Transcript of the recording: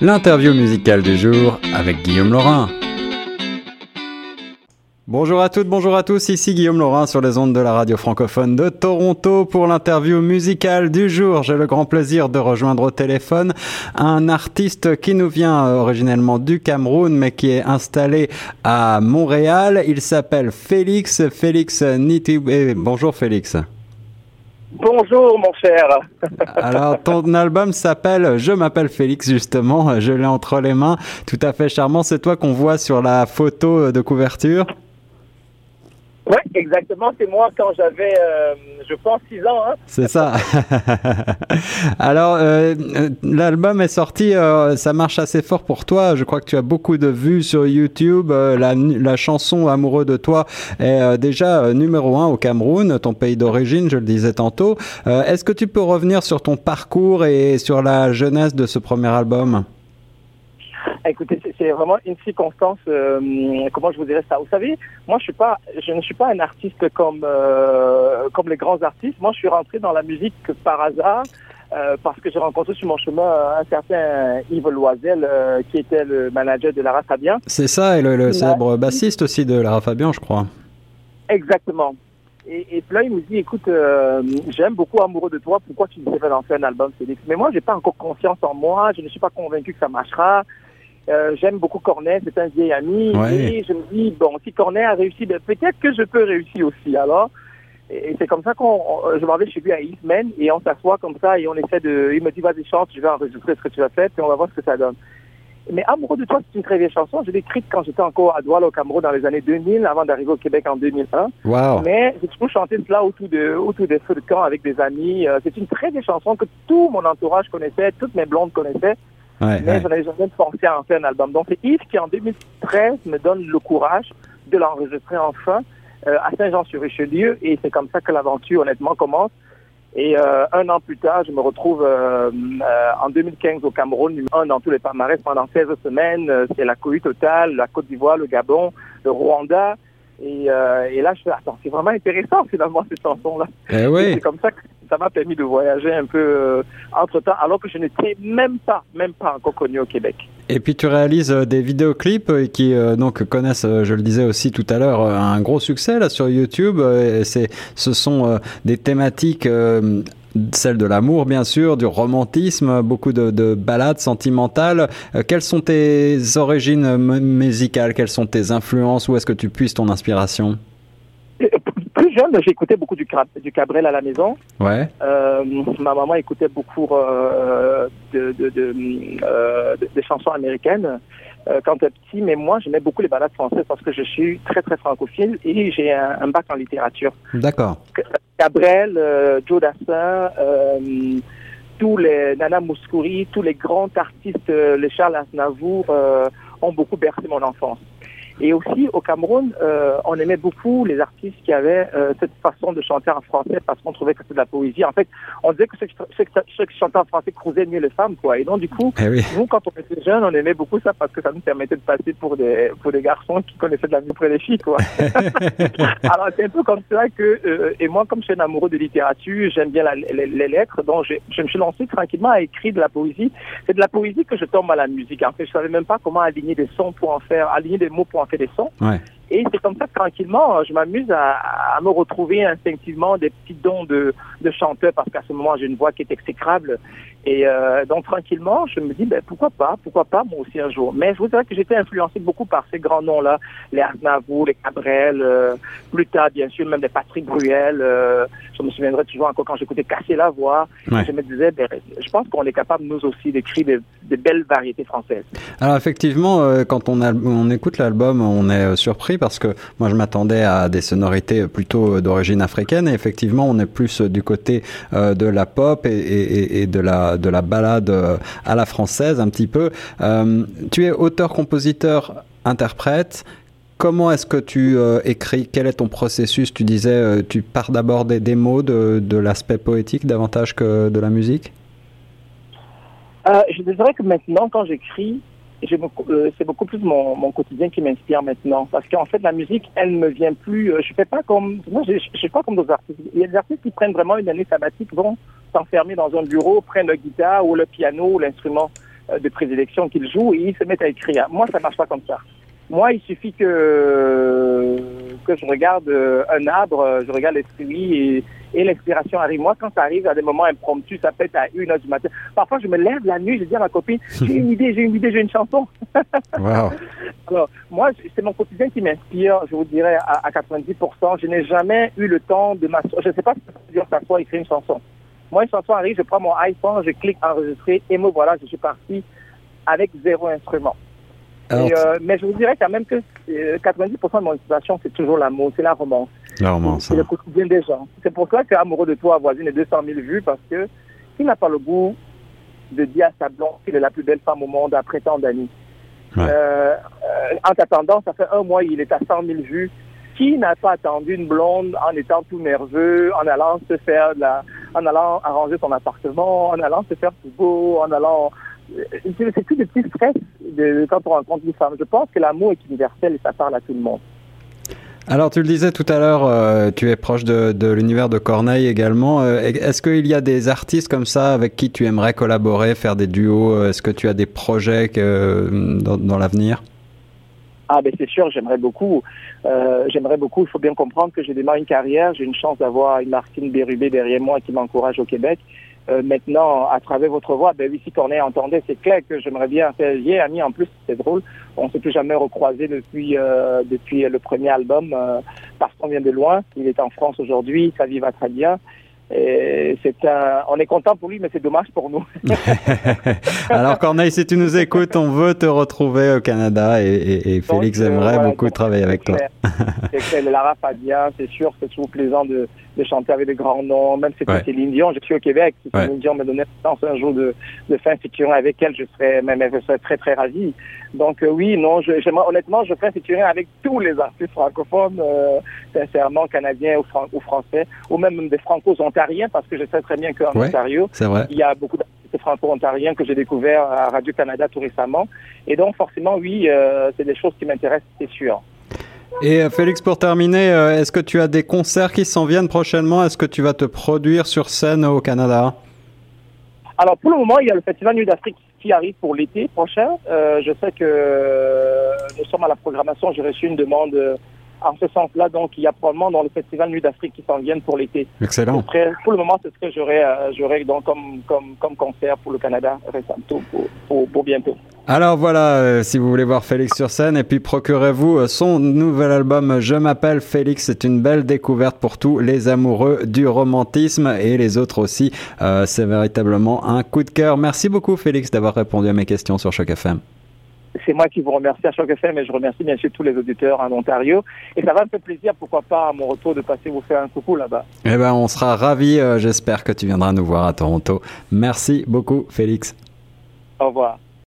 L'interview musicale du jour avec Guillaume Laurin. Bonjour à toutes, bonjour à tous, ici Guillaume Laurin sur les ondes de la radio francophone de Toronto pour l'interview musicale du jour. J'ai le grand plaisir de rejoindre au téléphone un artiste qui nous vient originellement du Cameroun mais qui est installé à Montréal. Il s'appelle Félix, Félix Nitibé. Bonjour Félix. Bonjour mon cher. Alors ton album s'appelle Je m'appelle Félix justement, je l'ai entre les mains, tout à fait charmant, c'est toi qu'on voit sur la photo de couverture. Oui, exactement. C'est moi quand j'avais, euh, je pense, 6 ans. Hein. C'est ça. Alors, euh, l'album est sorti, euh, ça marche assez fort pour toi. Je crois que tu as beaucoup de vues sur YouTube. La, la, chanson Amoureux de toi est déjà numéro un au Cameroun, ton pays d'origine, je le disais tantôt. Est-ce que tu peux revenir sur ton parcours et sur la jeunesse de ce premier album? Écoutez, c'est vraiment une circonstance. Euh, comment je vous dirais ça? Vous savez, moi, je suis pas, je ne suis pas un artiste comme euh, comme les grands artistes. Moi, je suis rentré dans la musique par hasard. Euh, parce que j'ai rencontré sur mon chemin un certain Yves Loisel, qui était le manager de Lara Fabian. C'est ça, et le, célèbre bassiste aussi de Lara Fabian, je crois. Exactement. Et, et puis là, il me dit, écoute, j'aime beaucoup Amoureux de toi, pourquoi tu ne sais pas lancer un album, Félix? Mais moi, j'ai pas encore confiance en moi, je ne suis pas convaincu que ça marchera. Euh, j'aime beaucoup Cornet, c'est un vieil ami. Et je me dis, bon, si Cornet a réussi, ben, peut-être que je peux réussir aussi. Alors, et c'est comme ça qu'on, je m'en vais chez lui à Eastman et on s'assoit comme ça et on essaie de, il me dit, vas-y, chante, je vais enregistrer ce que tu as fait et on va voir ce que ça donne. Mais Amoureux de toi, c'est une très vieille chanson. Je l'ai écrite quand j'étais encore à Douala au Cameroun dans les années 2000, avant d'arriver au Québec en 2001. Wow. Mais j'ai toujours chanté cela autour de, autour des feux de camp avec des amis. Euh, c'est une très vieille chanson que tout mon entourage connaissait, toutes mes blondes connaissaient mais j'en avais jamais pensé à en faire un album. Donc c'est Yves qui en 2013 me donne le courage de l'enregistrer enfin euh, à Saint-Jean-sur-Richelieu et c'est comme ça que l'aventure honnêtement commence. Et euh, un an plus tard, je me retrouve euh, en 2015 au Cameroun, un dans tous les palmarès pendant 16 semaines. c'est la cohue totale, la Côte d'Ivoire, le Gabon, le Rwanda. Et, et là, je fais, attends, c'est vraiment intéressant finalement cette chanson-là. Eh oui. C'est comme ça que ça m'a permis de voyager un peu euh, entre-temps, alors que je n'étais même pas, même pas encore connu au Québec. Et puis tu réalises euh, des vidéoclips euh, qui donc connaissent, je le disais aussi tout à l'heure, un gros succès là sur YouTube. C'est, ce sont des thématiques celles de l'amour, bien sûr, du romantisme, beaucoup de, de balades sentimentales. quelles sont tes origines musicales? Quelles sont tes influences? Où est-ce que tu puisses ton inspiration? Jeune, j'écoutais beaucoup du, du Cabrel à la maison. Ouais. Euh, ma maman écoutait beaucoup euh, de, de, de, euh, des chansons américaines euh, quand j'étais petit, mais moi, j'aimais beaucoup les balades françaises parce que je suis très, très francophile et j'ai un, un, bac en littérature. D'accord. Cabrel, euh, Joe Dassin, tous les Nana Mouskouri, tous les grands artistes, les Charles Aznavour, ont beaucoup bercé mon enfance. Et aussi, au Cameroun, euh, on aimait beaucoup les artistes qui avaient euh, cette façon de chanter en français parce qu'on trouvait que c'était de la poésie. En fait, on disait que ceux, qui chantaient en français cruisaient mieux les femmes, quoi. Et donc, du coup, eh nous, quand on était jeunes, on aimait beaucoup ça parce que ça nous permettait de passer pour des, pour des garçons qui connaissaient de la vie près des filles, quoi. Alors, c'est un peu comme ça que, euh, et moi, comme je suis un amoureux de littérature, j'aime bien la, les, les, lettres, donc je, je, me suis lancé tranquillement à écrire de la poésie. C'est de la poésie que je tombe à la musique. En fait, je savais même pas comment aligner des sons pour en faire, aligner des mots pour en sons. Ouais. Et c'est comme ça que tranquillement, je m'amuse à, à, me retrouver instinctivement des petits dons de, de chanteur parce qu'à ce moment, j'ai une voix qui est exécrable. Et euh, donc tranquillement, je me dis, ben, pourquoi pas, pourquoi pas moi aussi un jour. Mais je vous dirais que j'étais influencé beaucoup par ces grands noms-là, les Aznavour, les Cabrel, euh, plus tard bien sûr, même des Patrick Bruel. Euh, je me souviendrai toujours encore quand j'écoutais Casser la voix, ouais. je me disais, ben, je pense qu'on est capable nous aussi d'écrire des, des, belles variétés françaises. Alors effectivement, quand on, a, on écoute l'album, on est surpris parce que moi je m'attendais à des sonorités plutôt d'origine africaine et effectivement on est plus du côté euh, de la pop et, de la de la balade euh, à la française un petit peu. Euh, tu es auteur, compositeur, interprète. Comment est-ce que tu écris? Quel est ton processus? Tu disais, tu pars d'abord des, mots, de, de l'aspect poétique davantage que de la musique? Je dirais que maintenant, quand j'écris, euh, c'est beaucoup plus mon, quotidien qui m'inspire maintenant. Parce qu'en fait, la musique, elle ne vient plus. Euh, je fais pas comme. Moi, je, je fais pas comme d'autres artistes. Il y a des artistes qui prennent vraiment une année sabbatique, vont s'enfermer dans un bureau, prennent le guitare ou le piano ou l'instrument. de prédilection qu'ils jouent et ils se mettent à écrire. Moi, ça marche pas comme ça. Moi, il suffit que que je regarde un arbre, je regarde les fruits et et l'inspiration arrive. Moi, quand ça arrive à des moments impromptus, ça peut être à une heure du matin. Parfois, je me lève la nuit, je dis à ma copine, j'ai une idée, j'ai une idée, j'ai une chanson. wow. Alors, moi, c'est mon quotidien qui m'inspire, je vous dirais, à, 90%. Je n'ai jamais eu le temps de m'asseoir. Je ne sais pas si ça veut dire s'asseoir écrire une chanson. Moi, une chanson arrive, je prends mon iPhone, je clique enregistrer et me voilà, je suis parti avec zéro instrument. Euh, mais je vous dirais quand même que 90% euh, de mon inspiration, c'est toujours l'amour, c'est la romance. La romance. C'est le hein. quotidien des gens. C'est pour ça que Amoureux de toi avoisine les 200 000 vues parce que qui n'a pas le goût de dire à sa blonde qu'il est la plus belle femme au monde après tant d'années? Euh, en attendant, ça fait un mois, il est à 100 000 vues. Qui n'a pas attendu une blonde en étant tout nerveux, en allant se faire la, en allant arranger son appartement, en allant se faire tout beau, en allant c'est plus de petits stress de, quand on rencontre une femme. Je pense que l'amour est universel et ça parle à tout le monde. Alors, tu le disais tout à l'heure, euh, tu es proche de, l'univers de Corneille également. Euh, est-ce qu'il y a des artistes comme ça avec qui tu aimerais collaborer, faire des duos? Euh, Est-ce que tu as des projets dans, dans l'avenir? Ah ben c'est sûr, j'aimerais beaucoup. j'aimerais beaucoup. Il faut bien comprendre que j'ai démarré une carrière. J'ai une chance d'avoir une Martine Bérubé derrière moi qui m'encourage au Québec. Euh, maintenant, à travers votre voix, ben oui, si Corneille entendait, c'est clair que j'aimerais bien. Hier, ami, en plus, c'est drôle. On s'est plus jamais recroisé depuis euh, depuis le premier album, euh, parce qu'on vient de loin. Il est en France aujourd'hui, sa vie va très bien c'est un, on est content pour lui, mais c'est dommage pour nous. Alors Corneille, si tu nous écoutes, on veut te retrouver au Canada et, Félix euh, aimerait beaucoup travailler avec toi. c'est Lara Fadia, c'est sûr, c'est toujours plaisant de, de, chanter avec des grands noms, même si c'est Céline Dion, je suis au Québec, si Céline Dion me donnait un jour de, de faire un avec elle, je serais, même, je serais très très ravi. Donc euh, oui, non, je, honnêtement, je ferai un featuring avec tous les artistes francophones, euh, sincèrement, canadiens ou, ou, français, ou même des franco-ontariens, parce que je sais très bien qu'en Ontario, il y a beaucoup d'artistes franco-ontariens que j'ai découvert à Radio-Canada tout récemment. Et donc forcément, oui, euh, c'est des choses qui m'intéressent, c'est sûr. Et Félix, pour terminer, est-ce que tu as des concerts qui s'en viennent prochainement? Est-ce que tu vas te produire sur scène au Canada? Alors pour le moment, il y a le Festival Nuit d'Afrique qui arrive pour l'été prochain. Euh, je sais que euh, nous sommes à la programmation. J'ai reçu une demande euh, en ce sens-là. Donc, il y a probablement dans le Festival Nuit d'Afrique qui s'en viennent pour l'été. Excellent. pour le moment, c'est ce que j'aurai, j'aurai donc comme, comme, comme concert pour le Canada récemment, pour, pour, bientôt. Alors voilà, si vous voulez voir Félix sur scène, et puis procurez-vous son nouvel album Je m'appelle Félix. C'est une belle découverte pour tous les amoureux du romantisme et les autres aussi. c'est véritablement un coup de cœur. Merci beaucoup Félix d'avoir répondu à mes questions sur Choc FM c'est moi qui vous remercie à chaque FM et je remercie bien sûr tous les auditeurs en Ontario. Et ça va me faire plaisir, pourquoi pas, à mon retour, de passer vous faire un coucou là-bas. Eh ben, on sera ravis. Euh, j'espère que tu viendras nous voir à Toronto. Merci beaucoup, Félix. Au revoir.